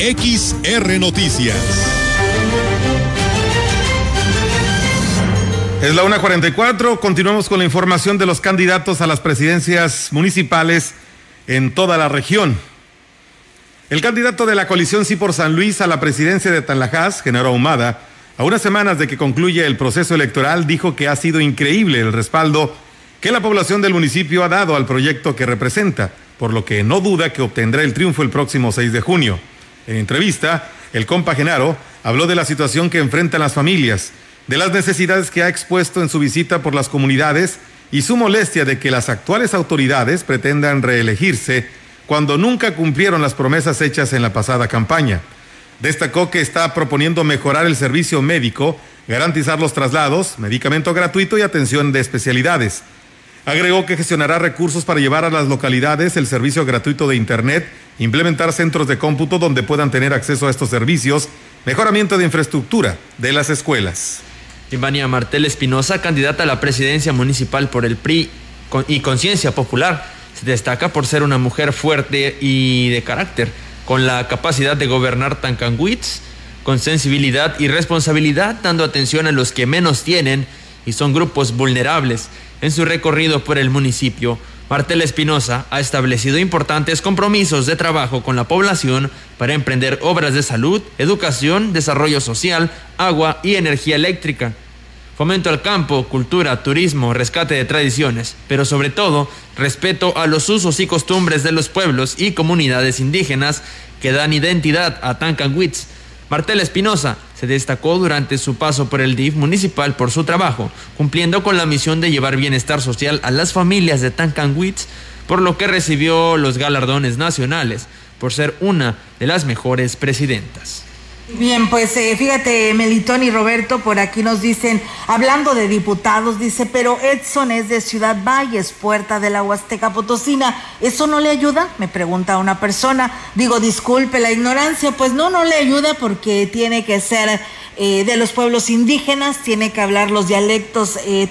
XR Noticias. Es la 1.44. Continuamos con la información de los candidatos a las presidencias municipales en toda la región. El candidato de la coalición Sí por San Luis a la presidencia de Tanlajas, Genaro Ahumada, a unas semanas de que concluye el proceso electoral, dijo que ha sido increíble el respaldo que la población del municipio ha dado al proyecto que representa, por lo que no duda que obtendrá el triunfo el próximo 6 de junio. En entrevista, el compa Genaro habló de la situación que enfrentan las familias, de las necesidades que ha expuesto en su visita por las comunidades y su molestia de que las actuales autoridades pretendan reelegirse cuando nunca cumplieron las promesas hechas en la pasada campaña. Destacó que está proponiendo mejorar el servicio médico, garantizar los traslados, medicamento gratuito y atención de especialidades. Agregó que gestionará recursos para llevar a las localidades el servicio gratuito de Internet, implementar centros de cómputo donde puedan tener acceso a estos servicios, mejoramiento de infraestructura de las escuelas. Ivania Martel Espinosa, candidata a la presidencia municipal por el PRI y Conciencia Popular, se destaca por ser una mujer fuerte y de carácter, con la capacidad de gobernar Tancanwitz, con sensibilidad y responsabilidad, dando atención a los que menos tienen y son grupos vulnerables. En su recorrido por el municipio, Martel Espinosa ha establecido importantes compromisos de trabajo con la población para emprender obras de salud, educación, desarrollo social, agua y energía eléctrica. Fomento al campo, cultura, turismo, rescate de tradiciones, pero sobre todo respeto a los usos y costumbres de los pueblos y comunidades indígenas que dan identidad a Tancanwitz Martel Espinosa se destacó durante su paso por el DIF municipal por su trabajo, cumpliendo con la misión de llevar bienestar social a las familias de Tancanwitz, por lo que recibió los galardones nacionales por ser una de las mejores presidentas. Bien, pues eh, fíjate, Melitón y Roberto por aquí nos dicen, hablando de diputados, dice, pero Edson es de Ciudad Valles, puerta de la Huasteca Potosina. ¿Eso no le ayuda? Me pregunta una persona. Digo, disculpe la ignorancia, pues no, no le ayuda porque tiene que ser eh, de los pueblos indígenas, tiene que hablar los dialectos eh,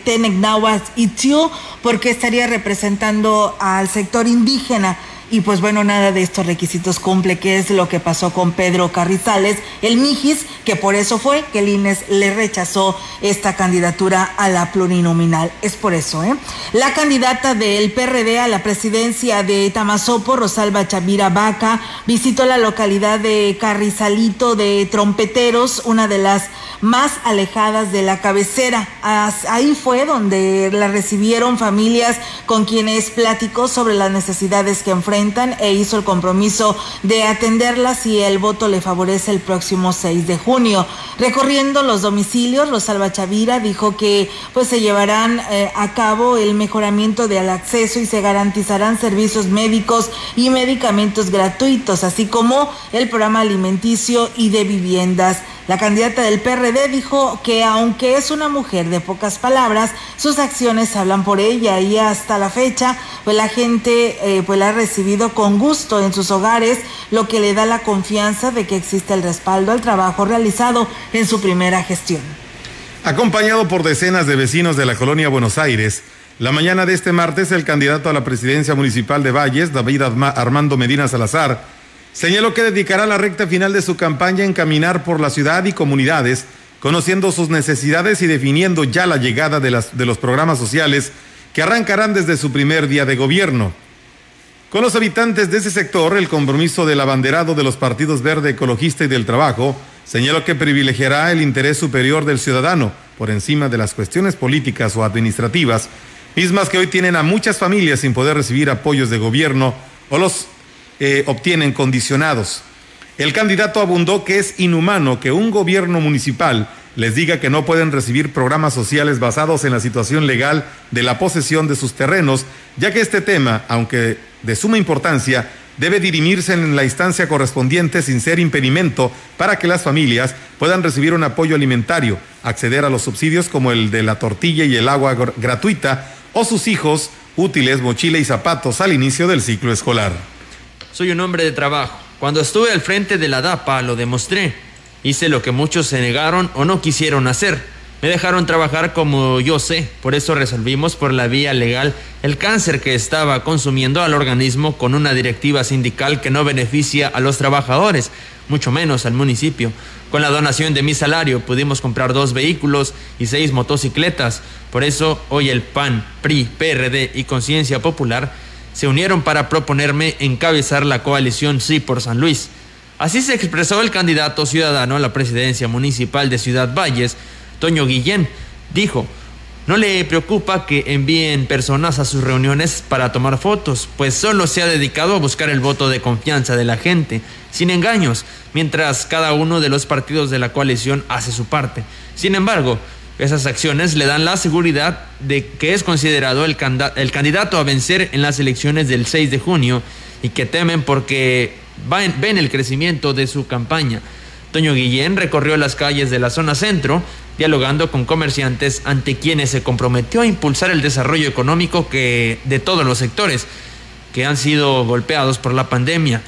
y Tiu, porque estaría representando al sector indígena y pues bueno, nada de estos requisitos cumple, que es lo que pasó con Pedro Carrizales, el Mijis, que por eso fue que el INES le rechazó esta candidatura a la plurinominal. Es por eso, ¿eh? La candidata del PRD a la presidencia de Tamazopo, Rosalba Chavira Vaca, visitó la localidad de Carrizalito de Trompeteros, una de las más alejadas de la cabecera. Ahí fue donde la recibieron familias con quienes platicó sobre las necesidades que enfrentan e hizo el compromiso de atenderlas si el voto le favorece el próximo 6 de junio. Recorriendo los domicilios, Rosalba Chavira dijo que pues se llevarán eh, a cabo el mejoramiento del acceso y se garantizarán servicios médicos y medicamentos gratuitos, así como el programa alimenticio y de viviendas. La candidata del PRD dijo que aunque es una mujer de pocas palabras, sus acciones hablan por ella y hasta la fecha, pues la gente eh, pues la ha recibido con gusto en sus hogares, lo que le da la confianza de que existe el respaldo al trabajo realizado en su primera gestión. Acompañado por decenas de vecinos de la colonia Buenos Aires, la mañana de este martes el candidato a la presidencia municipal de Valles, David Armando Medina Salazar, Señaló que dedicará la recta final de su campaña en caminar por la ciudad y comunidades, conociendo sus necesidades y definiendo ya la llegada de, de los programas sociales que arrancarán desde su primer día de gobierno. Con los habitantes de ese sector, el compromiso del abanderado de los partidos Verde Ecologista y del Trabajo señaló que privilegiará el interés superior del ciudadano por encima de las cuestiones políticas o administrativas, mismas que hoy tienen a muchas familias sin poder recibir apoyos de gobierno o los eh, obtienen condicionados. El candidato abundó que es inhumano que un gobierno municipal les diga que no pueden recibir programas sociales basados en la situación legal de la posesión de sus terrenos, ya que este tema, aunque de suma importancia, debe dirimirse en la instancia correspondiente sin ser impedimento para que las familias puedan recibir un apoyo alimentario, acceder a los subsidios como el de la tortilla y el agua gratuita o sus hijos útiles, mochila y zapatos al inicio del ciclo escolar. Soy un hombre de trabajo. Cuando estuve al frente de la DAPA lo demostré. Hice lo que muchos se negaron o no quisieron hacer. Me dejaron trabajar como yo sé, por eso resolvimos por la vía legal el cáncer que estaba consumiendo al organismo con una directiva sindical que no beneficia a los trabajadores, mucho menos al municipio. Con la donación de mi salario pudimos comprar dos vehículos y seis motocicletas. Por eso hoy el PAN, PRI, PRD y Conciencia Popular se unieron para proponerme encabezar la coalición Sí por San Luis. Así se expresó el candidato ciudadano a la presidencia municipal de Ciudad Valles, Toño Guillén. Dijo, no le preocupa que envíen personas a sus reuniones para tomar fotos, pues solo se ha dedicado a buscar el voto de confianza de la gente, sin engaños, mientras cada uno de los partidos de la coalición hace su parte. Sin embargo, esas acciones le dan la seguridad de que es considerado el, candidato a vencer en las elecciones del 6 de junio y que temen porque ven el crecimiento de su campaña. Toño Guillén recorrió las calles de la zona centro dialogando con comerciantes ante quienes se comprometió a impulsar el desarrollo económico que, de todos los sectores que han sido golpeados por la pandemia.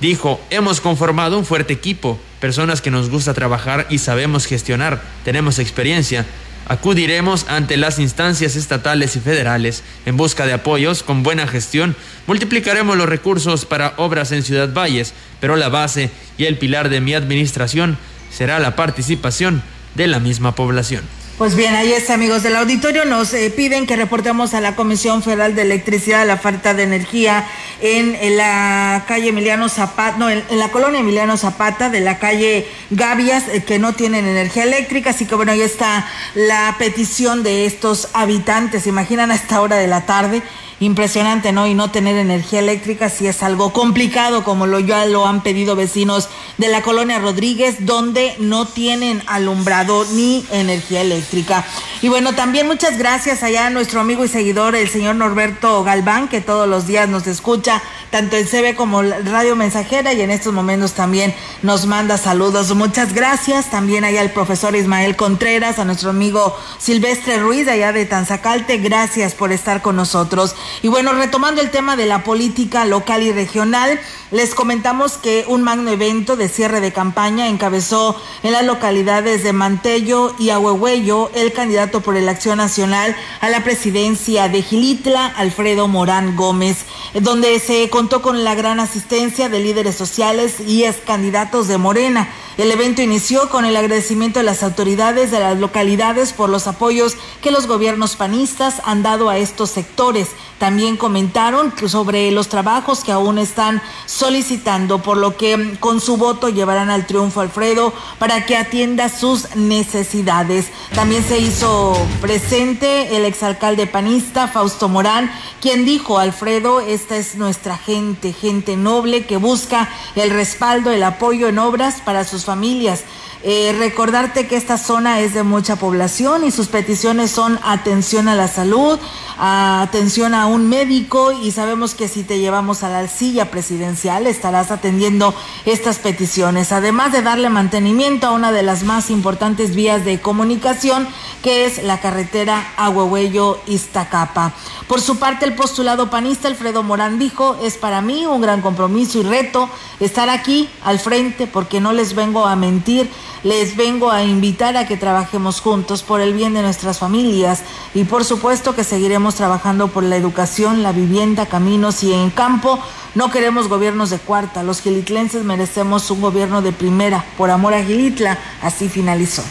Dijo, hemos conformado un fuerte equipo, personas que nos gusta trabajar y sabemos gestionar, tenemos experiencia. Acudiremos ante las instancias estatales y federales en busca de apoyos con buena gestión. Multiplicaremos los recursos para obras en Ciudad Valles, pero la base y el pilar de mi administración será la participación de la misma población. Pues bien, ahí está, amigos del auditorio. Nos eh, piden que reportemos a la Comisión Federal de Electricidad la falta de energía en, la calle Emiliano Zapata, no, en, la colonia Emiliano Zapata de la calle Gavias, eh, que no tienen energía eléctrica. Así que bueno, ahí está la petición de estos habitantes. imaginan a esta hora de la tarde? Impresionante, ¿no? Y no tener energía eléctrica sí es algo complicado, como lo ya lo han pedido vecinos de la colonia Rodríguez, donde no tienen alumbrado ni energía eléctrica. Y bueno, también muchas gracias allá a nuestro amigo y seguidor, el señor Norberto Galván, que todos los días nos escucha, tanto en CB como Radio Mensajera, y en estos momentos también nos manda saludos. Muchas gracias. También allá al profesor Ismael Contreras, a nuestro amigo Silvestre Ruiz, allá de Tanzacalte, gracias por estar con nosotros. Y bueno, retomando el tema de la política local y regional, les comentamos que un magno evento de cierre de campaña encabezó en las localidades de Mantello y Ahuehuello el candidato por el Acción Nacional a la presidencia de Gilitla, Alfredo Morán Gómez, donde se contó con la gran asistencia de líderes sociales y ex candidatos de Morena. El evento inició con el agradecimiento de las autoridades de las localidades por los apoyos que los gobiernos panistas han dado a estos sectores. También comentaron sobre los trabajos que aún están solicitando, por lo que con su voto llevarán al triunfo Alfredo para que atienda sus necesidades. También se hizo presente el exalcalde panista Fausto Morán, quien dijo, Alfredo, esta es nuestra gente, gente noble que busca el respaldo, el apoyo en obras para sus familias. Eh, recordarte que esta zona es de mucha población y sus peticiones son atención a la salud, atención a un médico y sabemos que si te llevamos a la silla presidencial estarás atendiendo estas peticiones, además de darle mantenimiento a una de las más importantes vías de comunicación que es la carretera Ahuehuello-Iztacapa. Por su parte, el postulado panista Alfredo Morán dijo, es para mí un gran compromiso y reto estar aquí al frente porque no les vengo a mentir, les vengo a invitar a que trabajemos juntos por el bien de nuestras familias y por supuesto que seguiremos trabajando por la educación, la vivienda, caminos y en campo. No queremos gobiernos de cuarta, los gilitlenses merecemos un gobierno de primera, por amor a Gilitla, así finalizó.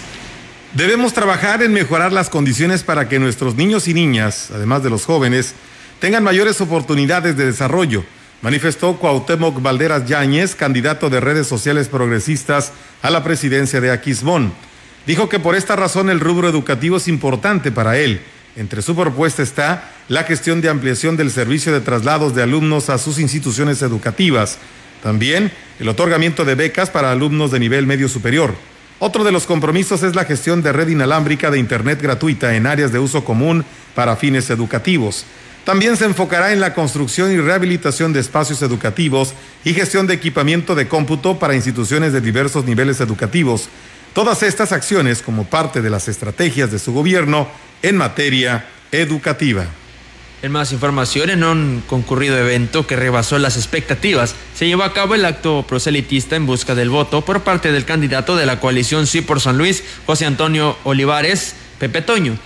Debemos trabajar en mejorar las condiciones para que nuestros niños y niñas, además de los jóvenes, tengan mayores oportunidades de desarrollo, manifestó Cuauhtémoc Valderas Yáñez, candidato de redes sociales progresistas a la presidencia de Aquismón. Dijo que por esta razón el rubro educativo es importante para él. Entre su propuesta está la gestión de ampliación del servicio de traslados de alumnos a sus instituciones educativas. También el otorgamiento de becas para alumnos de nivel medio superior. Otro de los compromisos es la gestión de red inalámbrica de Internet gratuita en áreas de uso común para fines educativos. También se enfocará en la construcción y rehabilitación de espacios educativos y gestión de equipamiento de cómputo para instituciones de diversos niveles educativos. Todas estas acciones como parte de las estrategias de su gobierno en materia educativa. En más información, en un concurrido evento que rebasó las expectativas, se llevó a cabo el acto proselitista en busca del voto por parte del candidato de la coalición Sí por San Luis, José Antonio Olivares, Pepe Toño.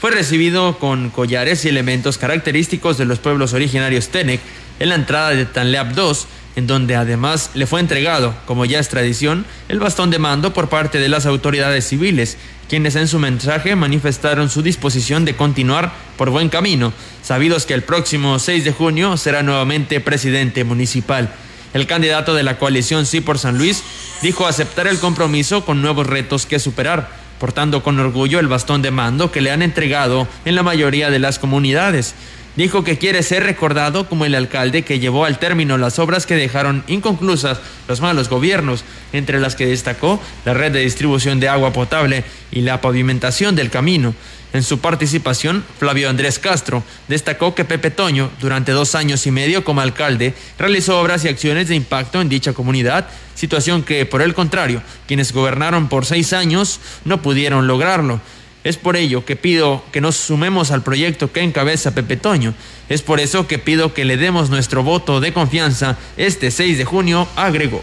Fue recibido con collares y elementos característicos de los pueblos originarios Tenec en la entrada de Tanleap 2, en donde además le fue entregado, como ya es tradición, el bastón de mando por parte de las autoridades civiles, quienes en su mensaje manifestaron su disposición de continuar por buen camino, sabidos que el próximo 6 de junio será nuevamente presidente municipal. El candidato de la coalición Sí por San Luis dijo aceptar el compromiso con nuevos retos que superar, portando con orgullo el bastón de mando que le han entregado en la mayoría de las comunidades. Dijo que quiere ser recordado como el alcalde que llevó al término las obras que dejaron inconclusas los malos gobiernos, entre las que destacó la red de distribución de agua potable y la pavimentación del camino. En su participación, Flavio Andrés Castro destacó que Pepe Toño, durante dos años y medio como alcalde, realizó obras y acciones de impacto en dicha comunidad, situación que, por el contrario, quienes gobernaron por seis años no pudieron lograrlo. Es por ello que pido que nos sumemos al proyecto que encabeza Pepe Toño. Es por eso que pido que le demos nuestro voto de confianza este 6 de junio, agregó.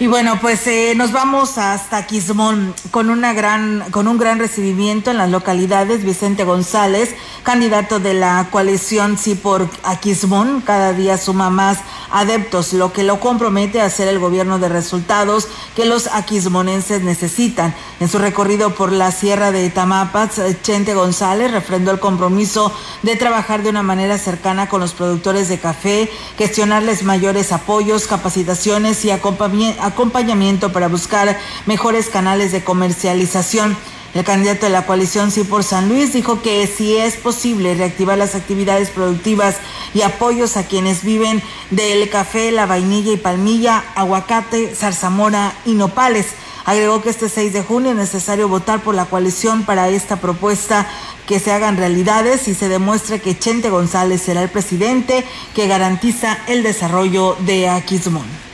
Y bueno, pues eh, nos vamos hasta Quismón con una gran, con un gran recibimiento en las localidades. Vicente González, candidato de la coalición Sí por Aquismón, cada día suma más adeptos, lo que lo compromete a hacer el gobierno de resultados que los aquismonenses necesitan. En su recorrido por la Sierra de Tamapas, Chente González refrendó el compromiso de trabajar de una manera cercana con los productores de café, gestionarles mayores apoyos, capacitaciones y acompañamiento para buscar mejores canales de comercialización. El candidato de la coalición Sí por San Luis dijo que si es posible reactivar las actividades productivas y apoyos a quienes viven del café, la vainilla y palmilla, aguacate, zarzamora y nopales. Agregó que este 6 de junio es necesario votar por la coalición para esta propuesta que se hagan realidades y se demuestre que Chente González será el presidente que garantiza el desarrollo de Aquismón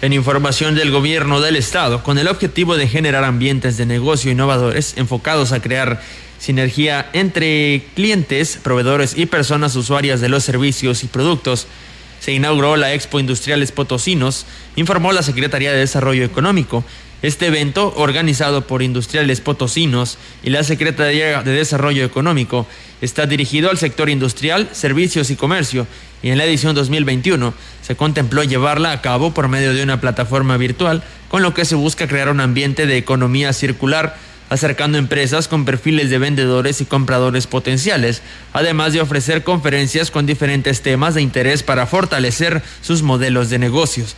en información del gobierno del estado, con el objetivo de generar ambientes de negocio innovadores enfocados a crear sinergia entre clientes, proveedores y personas usuarias de los servicios y productos. Se inauguró la Expo Industriales Potosinos, informó la Secretaría de Desarrollo Económico. Este evento, organizado por Industriales Potosinos y la Secretaría de Desarrollo Económico, está dirigido al sector industrial, servicios y comercio y en la edición 2021 se contempló llevarla a cabo por medio de una plataforma virtual, con lo que se busca crear un ambiente de economía circular, acercando empresas con perfiles de vendedores y compradores potenciales, además de ofrecer conferencias con diferentes temas de interés para fortalecer sus modelos de negocios.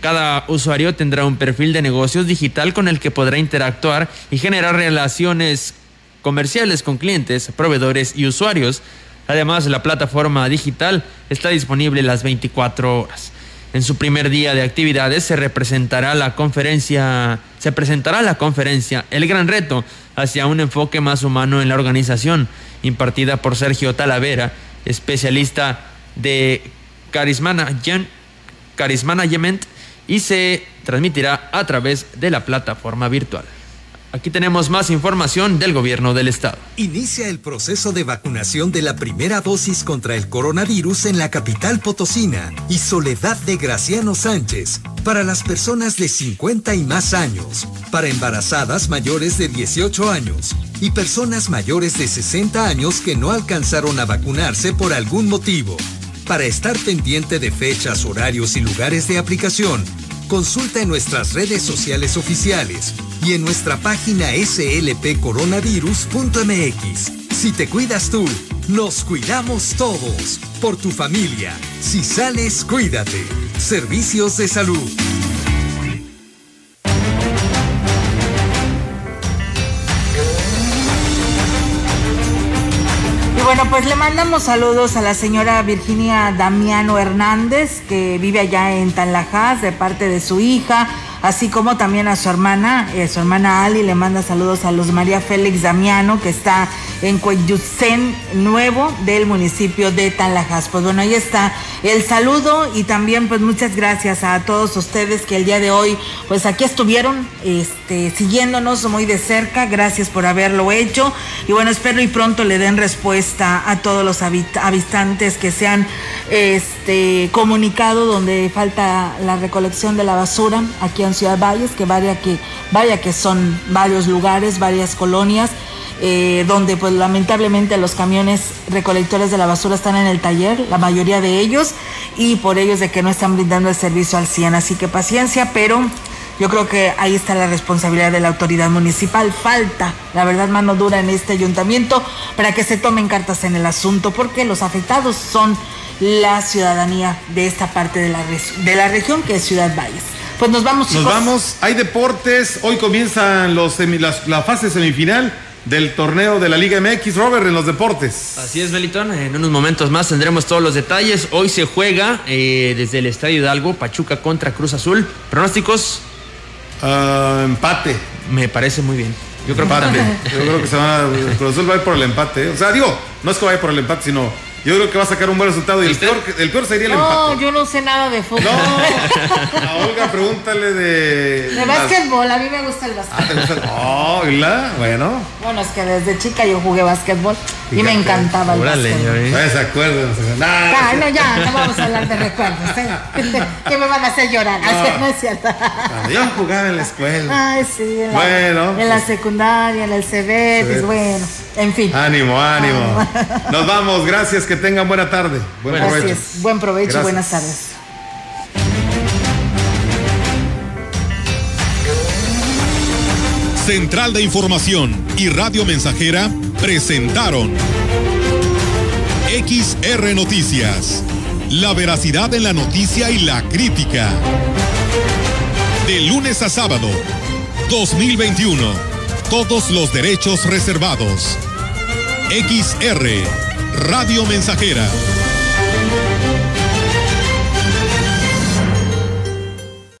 Cada usuario tendrá un perfil de negocios digital con el que podrá interactuar y generar relaciones comerciales con clientes, proveedores y usuarios, Además, la plataforma digital está disponible las 24 horas. En su primer día de actividades se representará la conferencia, se presentará la conferencia El Gran Reto hacia un enfoque más humano en la organización, impartida por Sergio Talavera, especialista de Charismanagement, y se transmitirá a través de la plataforma virtual. Aquí tenemos más información del gobierno del estado. Inicia el proceso de vacunación de la primera dosis contra el coronavirus en la capital potosina y Soledad de Graciano Sánchez para las personas de 50 y más años, para embarazadas mayores de 18 años y personas mayores de 60 años que no alcanzaron a vacunarse por algún motivo. Para estar pendiente de fechas, horarios y lugares de aplicación, Consulta en nuestras redes sociales oficiales y en nuestra página slpcoronavirus.mx. Si te cuidas tú, nos cuidamos todos. Por tu familia. Si sales, cuídate. Servicios de salud. Bueno, pues le mandamos saludos a la señora Virginia Damiano Hernández, que vive allá en Tanlajas, de parte de su hija, así como también a su hermana, eh, su hermana Ali, le manda saludos a Luz María Félix Damiano, que está en Cueyucén Nuevo del municipio de Tanlajas. Pues bueno, ahí está el saludo y también pues muchas gracias a todos ustedes que el día de hoy pues aquí estuvieron este, siguiéndonos muy de cerca. Gracias por haberlo hecho y bueno, espero y pronto le den respuesta a todos los habitantes que se han este, comunicado donde falta la recolección de la basura aquí en Ciudad Valles, que vaya que, vaya que son varios lugares, varias colonias eh, donde pues lamentablemente los camiones recolectores de la basura están en el taller, la mayoría de ellos, y por ellos de que no están brindando el servicio al 100. Así que paciencia, pero yo creo que ahí está la responsabilidad de la autoridad municipal. Falta, la verdad, mano dura en este ayuntamiento para que se tomen cartas en el asunto, porque los afectados son la ciudadanía de esta parte de la, de la región que es Ciudad Valles. Pues nos vamos, chicos. Nos vamos. Hay deportes. Hoy comienzan los la fase semifinal del torneo de la Liga MX, Robert, en los deportes. Así es, Belitón. En unos momentos más tendremos todos los detalles. Hoy se juega eh, desde el Estadio Hidalgo, Pachuca contra Cruz Azul. ¿Pronósticos? Ah, empate. Me parece muy bien. Yo creo empate. Yo creo que se van a. Cruz Azul va a ir por el empate. O sea, digo, no es que vaya por el empate, sino yo creo que va a sacar un buen resultado y el peor, el peor sería el empate. No, yo no sé nada de fútbol. No, a Olga, pregúntale de. De básquetbol, a mí me gusta el básquetbol. Ah, ¿te gusta el... Oh, la? Bueno. Bueno, es que desde chica yo jugué básquetbol y me encantaba el Órale, básquetbol. se acuerdan. Ah, no, ya, no vamos a hablar de recuerdos. ¿eh? que me van a hacer llorar. No, no es cierto. Cuando yo jugaba en la escuela. Ay, sí. En la, bueno. En la secundaria, en el CB, bueno. En fin. Ánimo, ánimo. Ah. Nos vamos, gracias, que tengan buena tarde. Buen provecho. Buen provecho y buenas tardes. Central de Información y Radio Mensajera presentaron XR Noticias. La veracidad en la noticia y la crítica. De lunes a sábado, 2021. Todos los derechos reservados. XR Radio Mensajera.